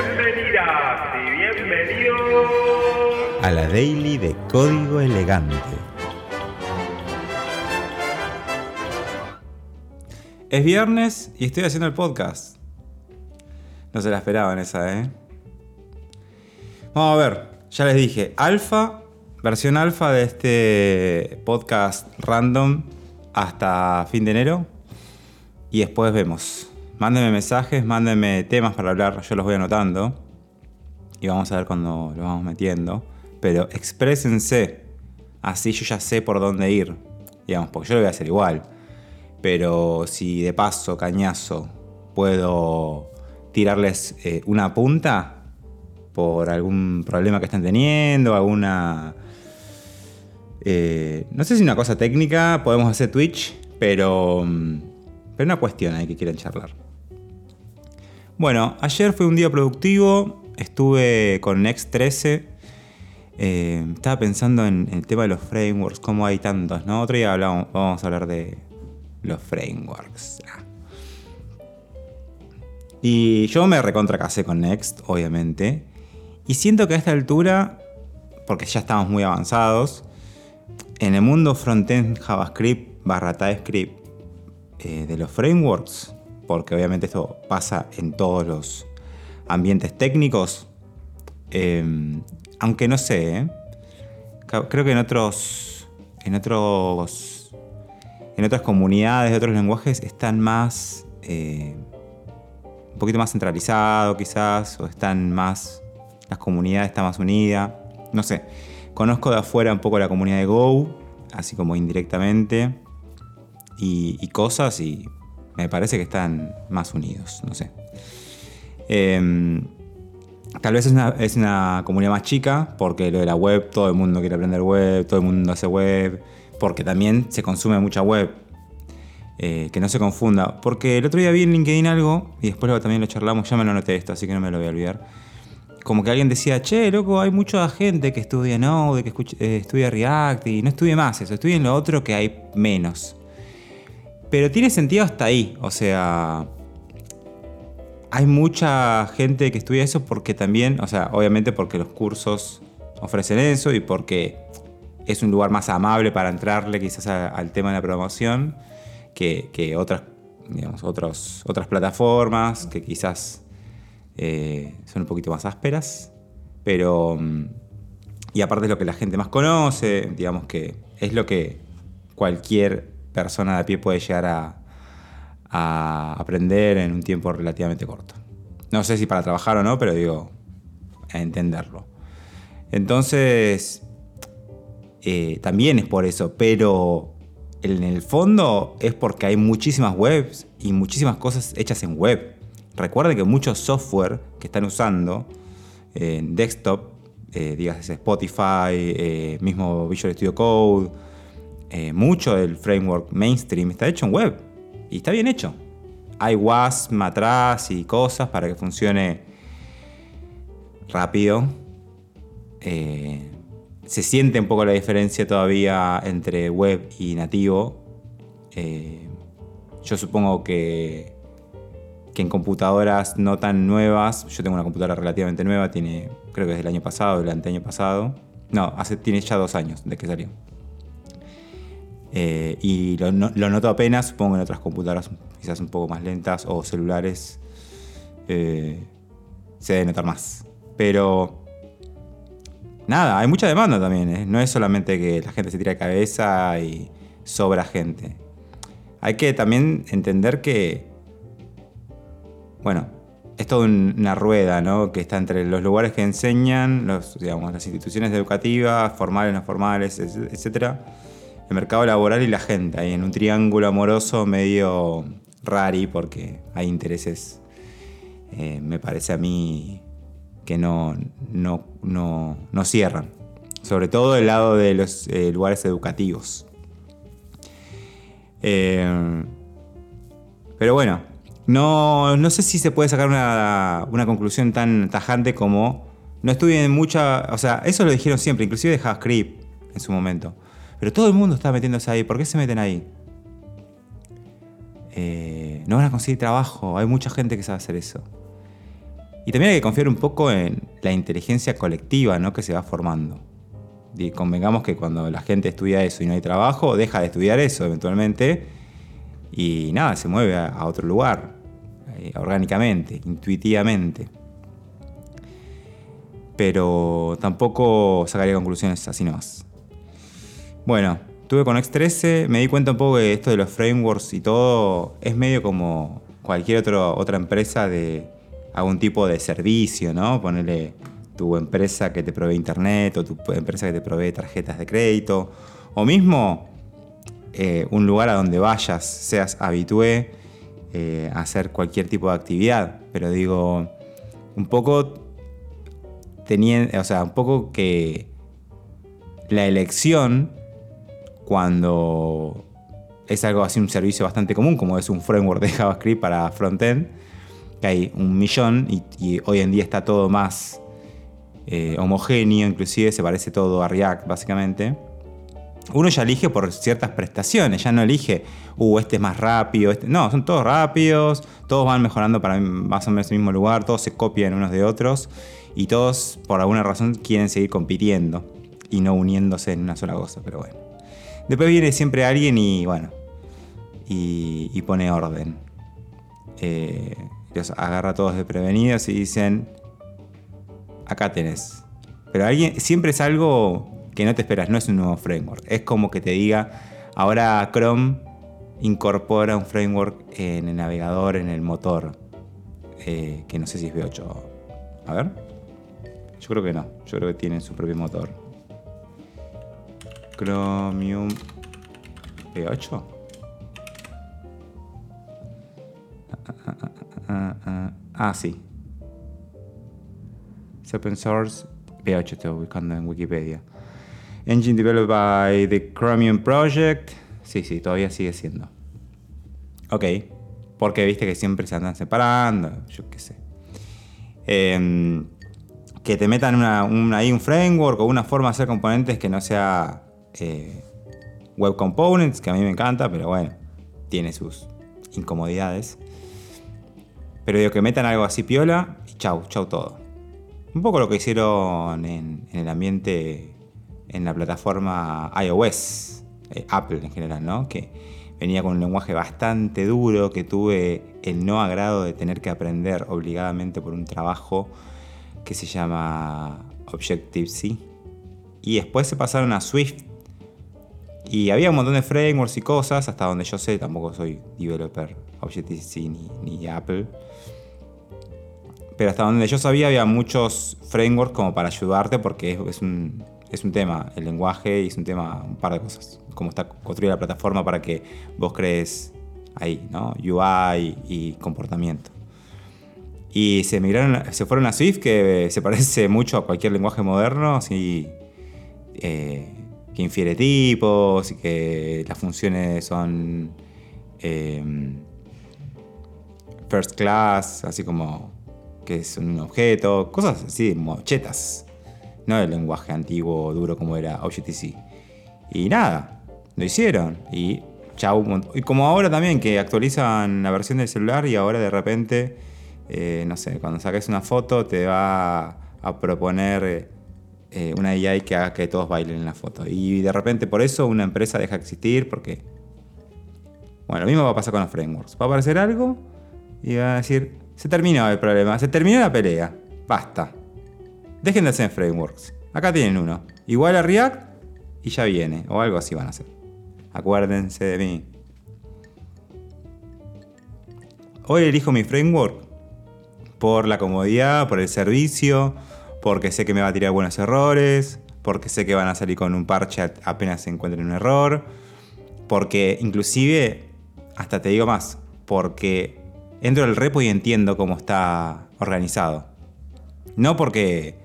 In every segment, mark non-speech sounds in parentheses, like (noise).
Bienvenidas y bienvenidos a la Daily de Código Elegante. Es viernes y estoy haciendo el podcast. No se la esperaban esa, ¿eh? Vamos a ver, ya les dije, alfa, versión alfa de este podcast random hasta fin de enero. Y después vemos. Mándenme mensajes, mándenme temas para hablar, yo los voy anotando. Y vamos a ver cuando lo vamos metiendo. Pero exprésense. Así yo ya sé por dónde ir. Digamos, porque yo lo voy a hacer igual. Pero si de paso, cañazo, puedo tirarles eh, una punta por algún problema que están teniendo, alguna... Eh, no sé si una cosa técnica, podemos hacer Twitch, pero... Mm, pero una cuestión ahí que quieren charlar. Bueno, ayer fue un día productivo, estuve con Next 13. Eh, estaba pensando en, el tema de los frameworks, cómo hay tantos, ¿no? Otro día hablamos, vamos a hablar de los frameworks. Y yo me recontracasé con Next, obviamente. Y siento que a esta altura, porque ya estamos muy avanzados, en el mundo frontend JavaScript TypeScript eh, de los frameworks, porque obviamente esto pasa en todos los ambientes técnicos, em, aunque no sé, ¿eh? creo que en otros, en otros, en otras comunidades de otros lenguajes están más eh, un poquito más centralizado quizás, o están más, las comunidades están más unidas, no sé. Conozco de afuera un poco la comunidad de Go, así como indirectamente, y, cosas, y me parece que están más unidos, no sé. Em, tal vez es una, comunidad más chica, porque lo de la web, todo el mundo quiere aprender web, todo el mundo hace web, porque también se consume mucha web eh, que no se confunda. Porque el otro día vi en LinkedIn algo, y después también lo charlamos, ya me lo noté esto, así que no me lo voy a olvidar. Como que alguien decía, che, loco, hay mucha gente que estudia Node, que eh, estudia React, y no estudie más eso, estudien lo otro que hay menos. Pero tiene sentido hasta ahí, o sea, hay mucha gente que estudia eso porque también, o sea, obviamente porque los cursos ofrecen eso y porque es un lugar más amable para entrarle quizás al tema de la programación que, otras, digamos, otras plataformas que quizás eh, son un poquito más ásperas, pero... Mm, y aparte es lo que la gente más conoce, digamos que es lo que cualquier persona de a pie puede llegar a, aprender en un tiempo relativamente corto. No sé si para trabajar o no, pero digo, a entenderlo. Entonces, eh, también es por eso, pero en el fondo es porque hay muchísimas webs y muchísimas cosas hechas en web. Recuerden que muchos software que están usando en desktop, eh, digas Spotify, eh, mismo Visual Studio Code, eh, mucho del framework mainstream está hecho en web y está bien hecho. Hay WASM atrás y cosas para que funcione rápido. Eh, se siente un poco la diferencia todavía entre web y nativo. Eh, yo supongo que, que en computadoras no tan nuevas, yo tengo una computadora relativamente nueva, tiene, creo que es del año pasado, del anteaño pasado. No, hace, tiene ya dos años de que salió. Eh, y lo, noto apenas, supongo en otras computadoras quizás un poco más lentas o celulares eh, se debe notar más. Pero nada, hay mucha demanda también. ¿eh? No es solamente que la gente se tira de cabeza y sobra gente. Hay que también entender que, bueno, es toda una rueda, ¿no? Que está entre los lugares que enseñan, las instituciones educativas, formales, no formales, etc. El mercado laboral y la gente, ahí en un triángulo amoroso medio rari porque hay intereses, eh, me parece a mí, que no, no, no, cierran. Sobre todo del lado de los eh, lugares educativos. Eh, pero bueno, no, no, sé si se puede sacar una, una, conclusión tan tajante como no estudien mucha... O sea, eso lo dijeron siempre, inclusive de JavaScript en su momento. Pero todo el mundo está metiéndose ahí. ¿Por qué se meten ahí? no van a conseguir trabajo. Hay mucha gente que sabe hacer eso. Y también hay que confiar un poco en la inteligencia colectiva ¿no? que se va formando. Convengamos que cuando la gente estudia eso y no hay trabajo, deja de estudiar eso eventualmente y nada, se mueve a, otro lugar, eh, orgánicamente, intuitivamente. Pero tampoco sacaría conclusiones así nomás. Bueno, tuve con X13, me di cuenta un poco que esto de los frameworks y todo es medio como cualquier otra empresa de algún tipo de servicio, ¿no? Ponerle tu empresa que te provee internet o tu empresa que te provee tarjetas de crédito o mismo eh, un lugar a donde vayas, seas habitué eh, a hacer cualquier tipo de actividad. Pero digo, un poco teniendo, o sea, un poco que la elección cuando es algo así, un servicio bastante común, como es un framework de (laughs) JavaScript para frontend, que hay un millón y, hoy en día está todo más eh, homogéneo, inclusive se parece todo a React básicamente. Uno ya elige por ciertas prestaciones, ya no elige, uh, este es más rápido, este... no, son todos rápidos, todos van mejorando para más o menos el mismo lugar, todos se copian unos de otros y todos por alguna razón quieren seguir compitiendo y no uniéndose en una sola cosa, pero bueno. Después viene siempre alguien y bueno, y, pone orden. Eh, los agarra a todos desprevenidos y dicen, acá tenés. Pero alguien, siempre es algo que no te esperas, no es un nuevo framework. Es como que te diga, ahora Chrome incorpora un framework en el navegador, en el motor, eh, que no sé si es V8. A ver. Yo creo que no, yo creo que tienen su propio motor. Chromium V8. Ah, sí. Es open source. V8 estoy buscando en Wikipedia. Engine developed by the Chromium Project. Sí, sí, todavía sigue siendo. Ok. Porque viste que siempre se andan separando. Yo qué sé. Em, que te metan ahí un framework o una forma de hacer componentes que no sea eh, web components, que a mí me encanta, pero bueno, tiene sus incomodidades. Pero digo que metan algo así piola y chau, chau todo. Un poco lo que hicieron en, el ambiente, en la plataforma iOS, eh, Apple en general, ¿no? Que venía con un lenguaje bastante duro, que tuve el no agrado de tener que aprender obligadamente por un trabajo que se llama Objective-C. Y después se pasaron a Swift. Y había un montón de frameworks y cosas, hasta donde yo sé, tampoco soy developer Objective-C ni, ni Apple pero hasta donde yo sabía había muchos frameworks como para ayudarte porque es, un, es un tema, el lenguaje y es un tema, un par de cosas. Cómo está construida la plataforma para que vos crees ahí, ¿no? UI y comportamiento. Y se migraron, se fueron a Swift, que se parece (laughs) mucho a cualquier lenguaje moderno, así, eh, que infiere tipos y que las funciones son eh, first class, así como que es un objeto, cosas así, mochetas. No el lenguaje antiguo, duro como era Objective-C. Y nada, lo hicieron. Y chau. Y como ahora también, que actualizan la versión del celular y ahora de repente, eh, no sé, cuando saques una foto te va a proponer eh, una AI que haga que todos bailen en la foto. Y de repente por eso una empresa deja de existir porque... Bueno, lo mismo va a pasar con los frameworks. Va a aparecer algo y va a decir, se terminó el problema, se terminó la pelea. Basta. Dejen de hacer frameworks. Acá tienen uno. Igual a React y ya viene. O algo así van a hacer. Acuérdense de mí. Hoy elijo mi framework por la comodidad, por el servicio, porque sé que me va a tirar buenos errores, porque sé que van a salir con un parche apenas se encuentren un error, porque inclusive, hasta te digo más, porque entro al repo y entiendo cómo está organizado. No porque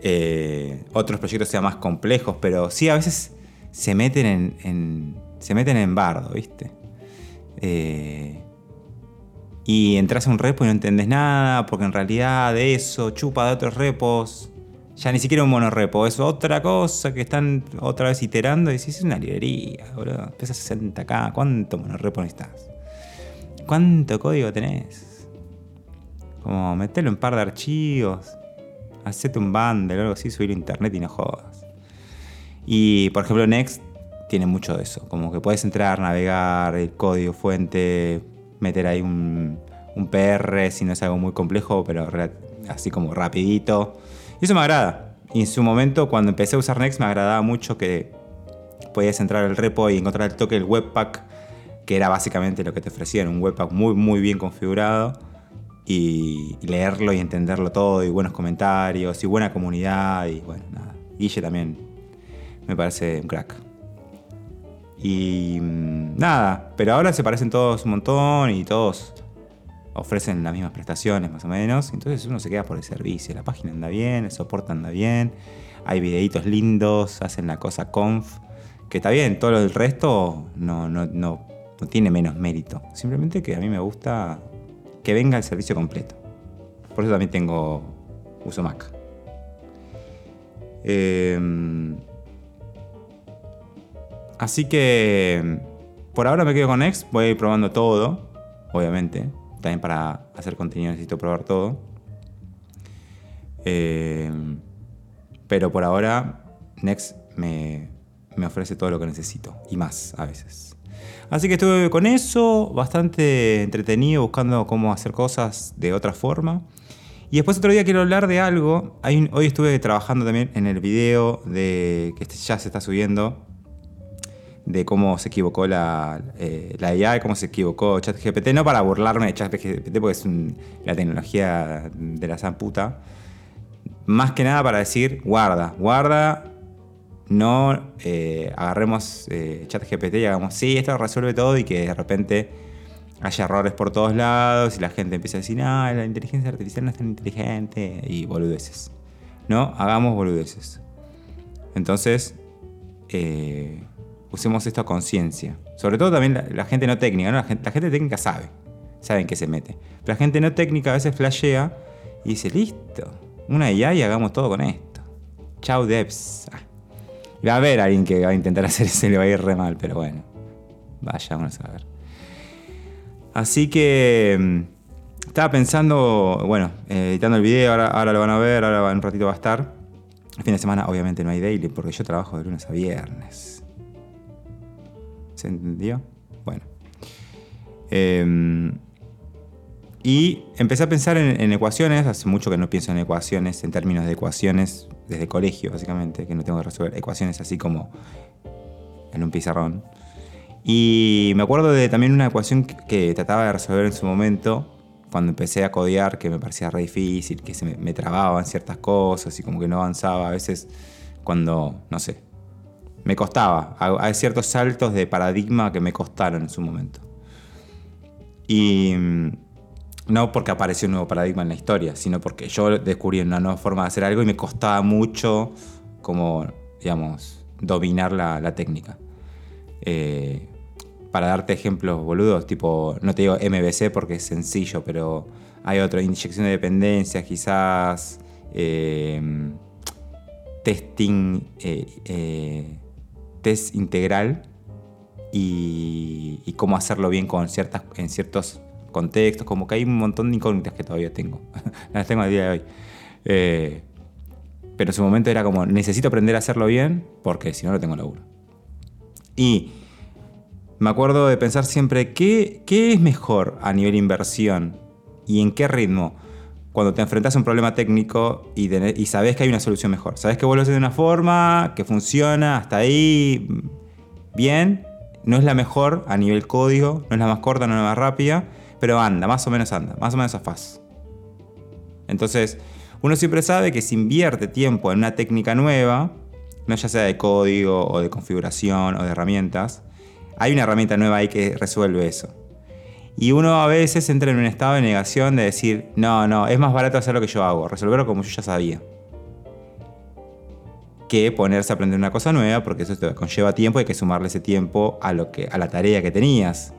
eh, otros proyectos sean más complejos, pero sí a veces se meten en, se meten en bardo, ¿viste? Eh, y entras a un repo y no entendés nada, porque en realidad de eso chupa de otros repos. Ya ni siquiera un monorepo, es otra cosa que están otra vez iterando y decís, es una librería, boludo. Pesa 60k, ¿cuánto monorepo necesitas? ¿Cuánto código tenés? Como metelo en un par de archivos, hacete un bundle o algo así, subirlo a internet y no jodas. Y por ejemplo, Next tiene mucho de eso. Como que puedes entrar, navegar, el código fuente, meter ahí un, un PR si no es algo muy complejo, pero así como rapidito. Y eso me agrada. Y en su momento, cuando empecé a usar Next, me agradaba mucho que podías entrar al repo y encontrar el toque del Webpack, que era básicamente lo que te ofrecían, un Webpack muy, muy bien configurado. Y, leerlo y entenderlo todo, y buenos comentarios, y buena comunidad, y bueno, nada. Guille también me parece un crack. Y mm, nada, pero ahora se parecen todos un montón y todos ofrecen las mismas prestaciones más o menos. Entonces uno se queda por el servicio. La página anda bien, el soporte anda bien, hay videitos lindos, hacen la cosa conf, que está bien, todo el resto no, no, no, no tiene menos mérito. Simplemente que a mí me gusta que venga el servicio completo. Por eso también tengo uso Mac. Eh, Así que por ahora me quedo con Next, voy a ir probando todo, obviamente. También para hacer contenido necesito probar todo. Eh, pero por ahora Next me, me ofrece todo lo que necesito y más a veces. Así que estuve con eso, bastante entretenido, buscando cómo hacer cosas de otra forma. Y después otro día quiero hablar de algo. hoy estuve trabajando también en el video de que ya se está subiendo de cómo se equivocó la, eh, la IA, cómo se equivocó ChatGPT, no para burlarme de ChatGPT porque es la tecnología de la zamputa, más que nada para decir, guarda, guarda, no eh, agarremos eh, ChatGPT y hagamos, sí, esto resuelve todo y que de repente haya errores por todos lados y la gente empieza a decir, ah, la inteligencia artificial no es tan inteligente y boludeces. No, hagamos boludeces. Entonces, eh, usemos esto a conciencia. Sobre todo también la, gente no técnica, La, gente, técnica sabe, sabe en qué se mete. Pero la gente no técnica a veces flashea y dice, listo, una IA y hagamos todo con esto. Chau devs. Ah. Va a haber alguien que va a intentar (laughs) hacer eso y le va a ir re mal, pero bueno. Vaya, vamos a ver. Así que mm, estaba pensando, bueno, editando el video, ahora, ahora, lo van a ver, ahora en un ratito va a estar. El fin de semana obviamente no hay daily porque yo trabajo de lunes a viernes. ¿Se entendió? Bueno. Em, y empecé a pensar en, ecuaciones, hace mucho que no pienso en ecuaciones, en términos de ecuaciones, desde colegio básicamente, que no tengo que resolver ecuaciones así como en un pizarrón. Y me acuerdo de también una ecuación que, trataba de resolver en su momento, cuando empecé a codear, que me parecía re difícil, que se me, me trababan ciertas cosas y como que no avanzaba. A veces cuando, no sé, me costaba. Hay ciertos saltos de paradigma que me costaron en su momento. Y mm, no porque apareció un nuevo paradigma en la historia, sino porque yo descubrí una nueva forma de hacer algo y me costaba mucho como, digamos, dominar la, técnica. Eh, para darte ejemplos boludos, tipo, no te digo MBC porque es sencillo, pero hay otro, inyección de dependencias, quizás, eh, testing, eh, test integral y, cómo hacerlo bien con ciertas, en ciertos contextos, como que hay un montón de incógnitas que todavía tengo, (laughs) las tengo a día de hoy. Eh, pero en su momento era como, necesito aprender a hacerlo bien porque si no, no tengo laburo. Y me acuerdo de pensar siempre, ¿qué, ¿qué es mejor a nivel inversión y en qué ritmo? Cuando te enfrentas a un problema técnico y, sabes que hay una solución mejor. Sabes que vos lo haces de una forma, que funciona, hasta ahí bien. No es la mejor a nivel código, no es la más corta, no es la más rápida, pero anda, más o menos anda, más o menos a faz. Entonces, uno siempre sabe que si invierte tiempo en una técnica nueva, no ya sea de código o de configuración o de herramientas, hay una herramienta nueva ahí que resuelve eso. Y uno a veces entra en un estado de negación de decir, no, no, es más barato hacer lo que yo hago, resolverlo como yo ya sabía. Que ponerse a aprender una cosa nueva, porque eso te conlleva tiempo y hay que sumarle ese tiempo a, lo que, a la tarea que tenías.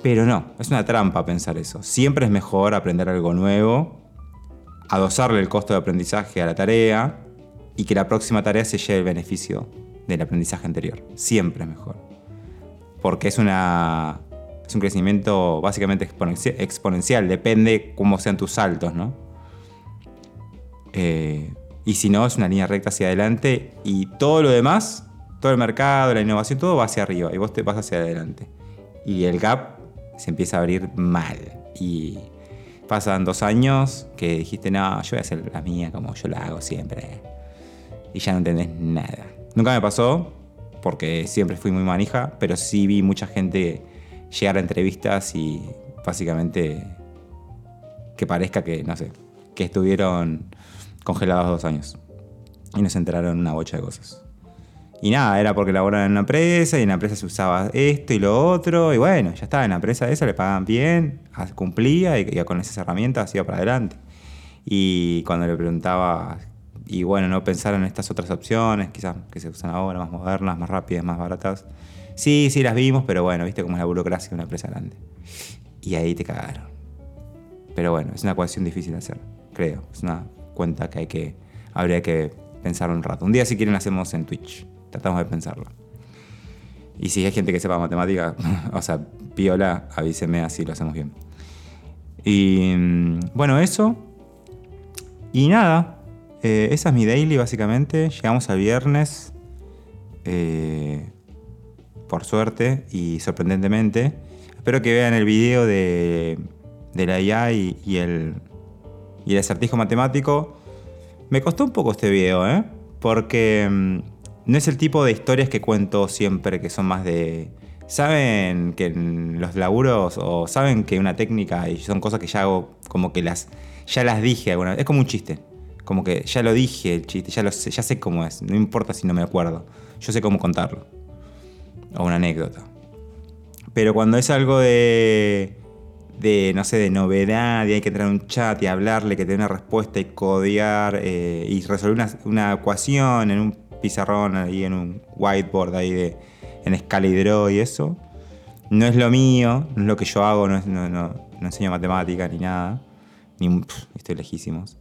Pero no, es una trampa pensar eso. Siempre es mejor aprender algo nuevo, adosarle el costo de aprendizaje a la tarea y que la próxima tarea se lleve el beneficio del aprendizaje anterior. Siempre es mejor. Porque es una es un crecimiento básicamente exponencial, depende cómo sean tus saltos, ¿no? Eh, y si no, es una línea recta hacia adelante y todo lo demás, todo el mercado, la innovación, todo va hacia arriba y vos te vas hacia adelante. Y el gap se empieza a abrir mal. Y pasan dos años que dijiste, no, yo voy a hacer la mía como yo la hago siempre. Y ya no entendés nada. Nunca me pasó, porque siempre fui muy manija, pero sí vi mucha gente llegar a entrevistas y básicamente que parezca que, no sé, que estuvieron congelados dos años y no se enteraron una bocha de cosas. Y nada, era porque laboraban en una empresa y en la empresa se usaba esto y lo otro. Y bueno, ya está, en la empresa esa le pagaban bien, cumplía y, y con esas herramientas iba para adelante. Y cuando le preguntaba, y bueno, no pensar en estas otras opciones, quizás que se usan ahora, más modernas, más rápidas, más baratas. Sí, sí las vimos, pero bueno, viste cómo es la burocracia de una empresa grande. Y ahí te cagaron. Pero bueno, es una ecuación difícil de hacer, creo. Es una cuenta que hay que habría que pensar un rato. Un día si quieren hacemos en Twitch tratamos de pensarlo. Y si hay gente que sepa matemática, (laughs) o sea, piola, avíseme así lo hacemos bien. Y mm, bueno, eso. Y nada, eh, esa es mi daily básicamente. Llegamos al viernes, eh, por suerte y sorprendentemente. Espero que vean el video de, la IA y, y, el, y el acertijo matemático. Me costó un poco este video, ¿eh? Porque mm, no es el tipo de historias que cuento siempre, que son más de... Saben que en los laburos o saben que una técnica y son cosas que ya hago como que las ya las dije alguna vez. Es como un chiste. Como que ya lo dije el chiste, ya lo sé, ya sé cómo es. No importa si no me acuerdo. Yo sé cómo contarlo. O una anécdota. Pero cuando es algo de de, no sé, de novedad, y hay que tener un chat y hablarle, que tenga una respuesta y codear eh, y resolver una, una, ecuación en un pizarrón ahí en un whiteboard ahí de, en escala y eso. No es lo mío, no es lo que yo hago, no, no, no, no enseño matemática ni nada. Ni, estoy lejísimos.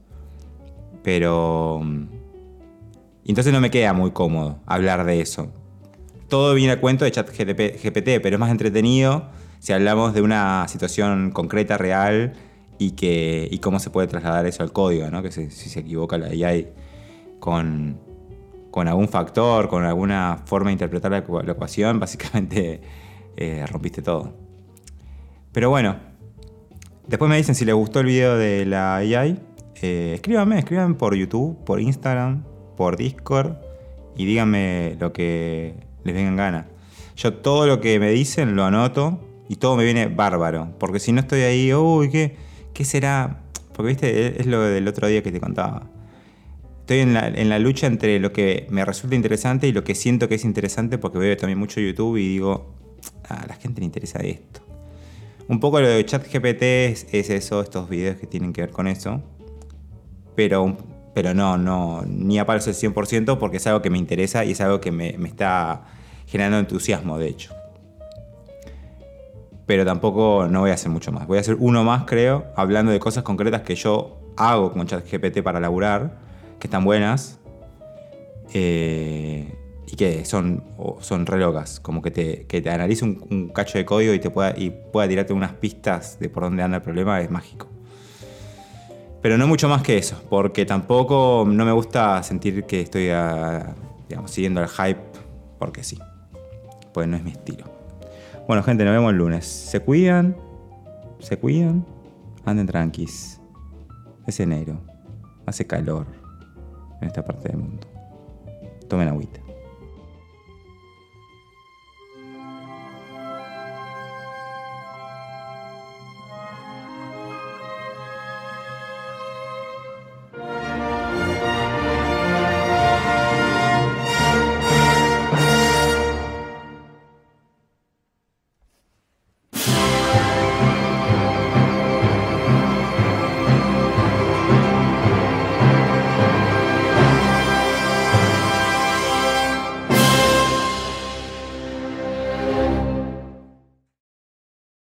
Pero... Mm, entonces no me queda muy cómodo hablar de eso. Todo viene a cuento de chat GPT, pero es más entretenido si hablamos de una situación concreta, real, y, que, y cómo se puede trasladar eso al código, ¿no? que si, se equivoca la AI con, con algún factor, con alguna forma de interpretar la, ecuación, (laughs) básicamente eh, rompiste todo. Pero bueno, después me dicen si les gustó el video de la AI. Eh, escríbanme, escríbanme por YouTube, por Instagram, por Discord y díganme lo que les venga en gana. Yo todo lo que me dicen lo anoto y todo me viene bárbaro. Porque si no estoy ahí, uy, ¿qué, qué será? Porque viste, es lo del otro día que te contaba estoy en la, lucha entre lo que me resulta interesante y lo que siento que es interesante porque veo también mucho YouTube y digo, a la gente le interesa esto. Un poco lo de ChatGPT es, es eso, estos videos que tienen que ver con eso. Pero, pero no, no, ni aparece el 100% porque es algo que me interesa y es algo que me, me está generando entusiasmo, de hecho. Pero tampoco no voy a hacer mucho más. Voy a hacer uno más, creo, hablando de cosas concretas que yo hago con ChatGPT para laburar que están buenas eh, y que son, son re locas. Como que te, que te analice un, cacho de código y, te pueda, y pueda tirarte unas pistas de por dónde anda el problema es mágico. Pero no mucho más que eso, porque tampoco no me gusta sentir que estoy siguiendo el hype, porque sí, pues no es mi estilo. Bueno, gente, nos vemos el lunes. Se cuidan, se cuidan, anden tranquis. Es enero, hace calor en esta parte del mundo. Tomen agüita.